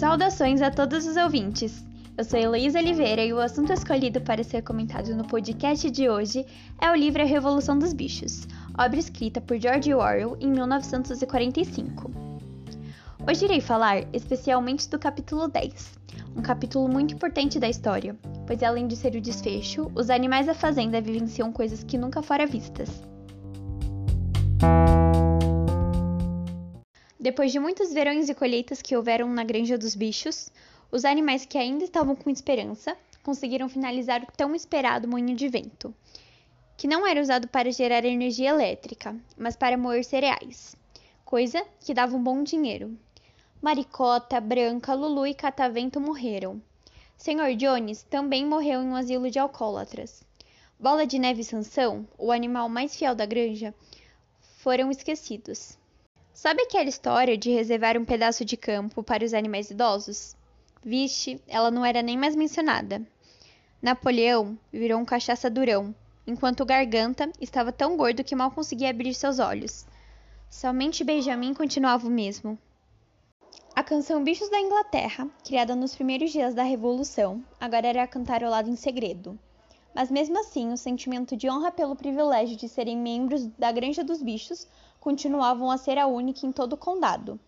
Saudações a todos os ouvintes! Eu sou Heloísa Oliveira e o assunto escolhido para ser comentado no podcast de hoje é o livro A Revolução dos Bichos, obra escrita por George Orwell em 1945. Hoje irei falar especialmente do capítulo 10, um capítulo muito importante da história, pois além de ser o desfecho, os animais da fazenda vivenciam coisas que nunca fora vistas. Depois de muitos verões e colheitas que houveram na Granja dos Bichos, os animais que ainda estavam com esperança conseguiram finalizar o tão esperado moinho de vento, que não era usado para gerar energia elétrica, mas para moer cereais, coisa que dava um bom dinheiro. Maricota, Branca, Lulu e Catavento morreram. Senhor Jones também morreu em um asilo de alcoólatras. Bola de Neve e Sansão, o animal mais fiel da granja, foram esquecidos. Sabe aquela história de reservar um pedaço de campo para os animais idosos? Vixe, ela não era nem mais mencionada. Napoleão virou um cachaça durão, enquanto Garganta estava tão gordo que mal conseguia abrir seus olhos. Somente Benjamin continuava o mesmo. A canção Bichos da Inglaterra, criada nos primeiros dias da Revolução, agora era cantarolada em segredo. Mas mesmo assim, o sentimento de honra pelo privilégio de serem membros da Granja dos Bichos continuavam a ser a única em todo o condado.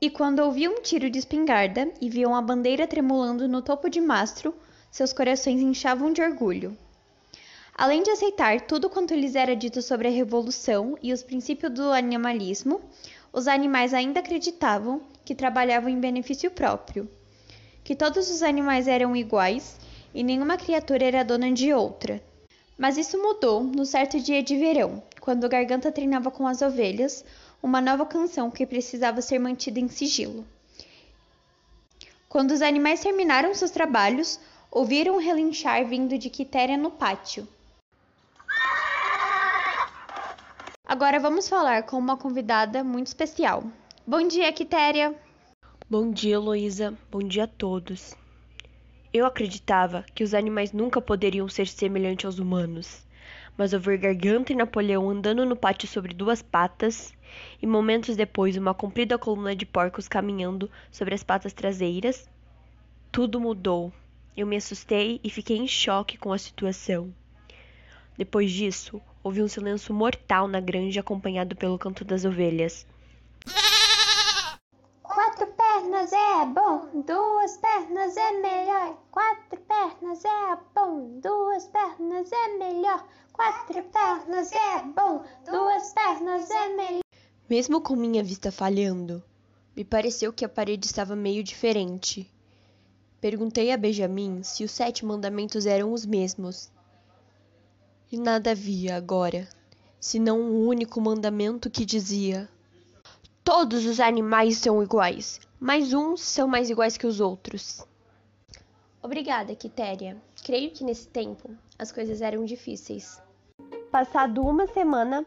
E quando ouviam um tiro de espingarda e viam a bandeira tremulando no topo de mastro, seus corações inchavam de orgulho. Além de aceitar tudo quanto lhes era dito sobre a revolução e os princípios do animalismo, os animais ainda acreditavam que trabalhavam em benefício próprio, que todos os animais eram iguais e nenhuma criatura era dona de outra. Mas isso mudou no certo dia de verão, quando o Garganta treinava com as ovelhas uma nova canção que precisava ser mantida em sigilo. Quando os animais terminaram seus trabalhos, ouviram um relinchar vindo de Quitéria no pátio. Agora vamos falar com uma convidada muito especial. Bom dia, Quitéria! Bom dia, Heloísa. Bom dia a todos. Eu acreditava que os animais nunca poderiam ser semelhantes aos humanos mas ver Garganta e Napoleão andando no pátio sobre duas patas, e momentos depois uma comprida coluna de porcos caminhando sobre as patas traseiras, tudo mudou. Eu me assustei e fiquei em choque com a situação. Depois disso, houve um silêncio mortal na granja acompanhado pelo canto das ovelhas. Pernas é bom, duas pernas é melhor. Quatro pernas é bom, duas pernas é melhor. Quatro pernas é bom, duas pernas é melhor. Mesmo com minha vista falhando, me pareceu que a parede estava meio diferente. Perguntei a Benjamin se os sete mandamentos eram os mesmos. E nada havia agora, senão um único mandamento que dizia: Todos os animais são iguais, mas uns são mais iguais que os outros. Obrigada, Quitéria. Creio que nesse tempo as coisas eram difíceis. Passado uma semana,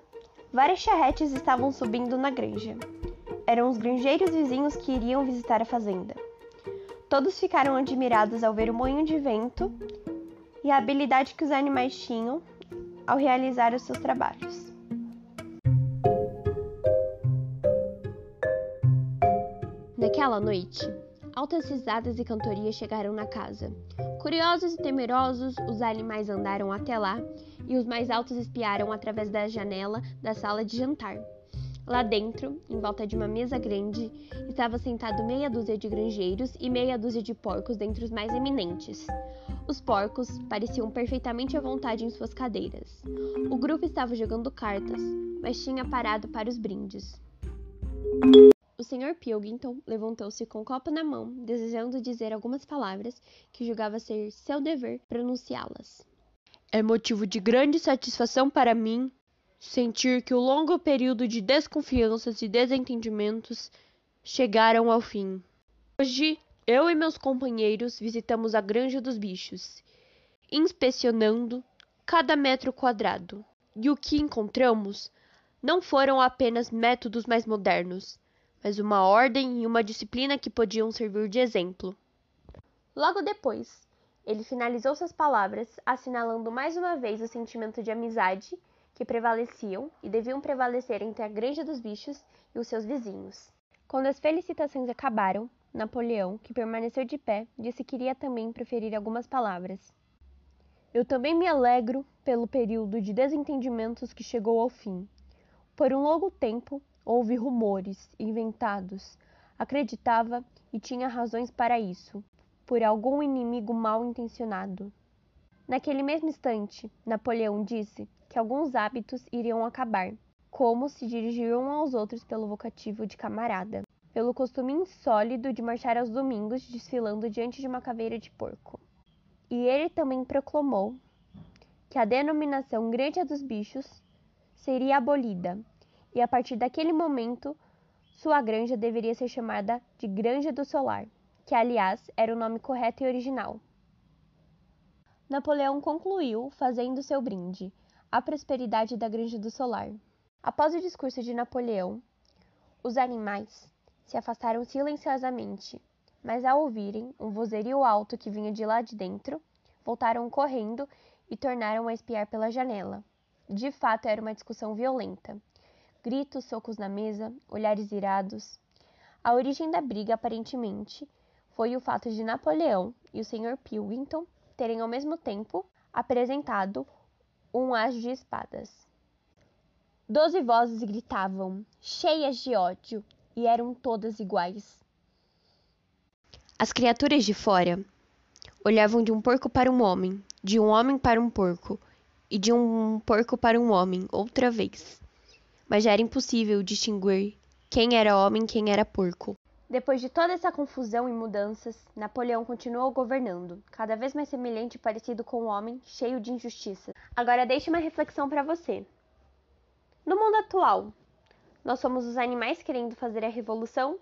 várias charretes estavam subindo na granja. Eram os granjeiros vizinhos que iriam visitar a fazenda. Todos ficaram admirados ao ver o moinho de vento e a habilidade que os animais tinham ao realizar os seus trabalhos. Naquela noite, altas risadas e cantorias chegaram na casa. Curiosos e temerosos, os animais andaram até lá e os mais altos espiaram através da janela da sala de jantar. Lá dentro, em volta de uma mesa grande, estava sentado meia dúzia de granjeiros e meia dúzia de porcos dentre os mais eminentes. Os porcos pareciam perfeitamente à vontade em suas cadeiras. O grupo estava jogando cartas, mas tinha parado para os brindes. O Sr. Pilkington levantou-se com o copo na mão, desejando dizer algumas palavras que julgava ser seu dever pronunciá-las. É motivo de grande satisfação para mim sentir que o longo período de desconfianças e desentendimentos chegaram ao fim. Hoje, eu e meus companheiros visitamos a Granja dos Bichos, inspecionando cada metro quadrado. E o que encontramos não foram apenas métodos mais modernos, mas uma ordem e uma disciplina que podiam servir de exemplo. Logo depois, ele finalizou suas palavras, assinalando mais uma vez o sentimento de amizade que prevaleciam e deviam prevalecer entre a Granja dos Bichos e os seus vizinhos. Quando as felicitações acabaram, Napoleão, que permaneceu de pé, disse que iria também proferir algumas palavras. Eu também me alegro pelo período de desentendimentos que chegou ao fim. Por um longo tempo houve rumores inventados. Acreditava e tinha razões para isso, por algum inimigo mal intencionado. Naquele mesmo instante, Napoleão disse que alguns hábitos iriam acabar, como se dirigiam aos outros pelo vocativo de camarada, pelo costume insólido de marchar aos domingos desfilando diante de uma caveira de porco. E ele também proclamou que a denominação Granja dos Bichos seria abolida, e a partir daquele momento sua granja deveria ser chamada de Granja do Solar, que aliás era o nome correto e original. Napoleão concluiu fazendo seu brinde à prosperidade da Granja do Solar. Após o discurso de Napoleão, os animais se afastaram silenciosamente mas ao ouvirem um vozerio alto que vinha de lá de dentro, voltaram correndo e tornaram a espiar pela janela. De fato, era uma discussão violenta. Gritos, socos na mesa, olhares irados. A origem da briga, aparentemente, foi o fato de Napoleão e o Sr. Pilkington terem ao mesmo tempo apresentado um as de espadas. Doze vozes gritavam, cheias de ódio, e eram todas iguais. As criaturas de fora olhavam de um porco para um homem, de um homem para um porco, e de um porco para um homem, outra vez. Mas já era impossível distinguir quem era homem e quem era porco. Depois de toda essa confusão e mudanças, Napoleão continuou governando, cada vez mais semelhante e parecido com um homem cheio de injustiça. Agora deixe uma reflexão para você. No mundo atual, nós somos os animais querendo fazer a revolução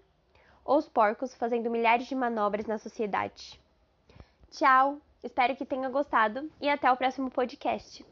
ou os porcos fazendo milhares de manobras na sociedade. Tchau, espero que tenha gostado e até o próximo podcast.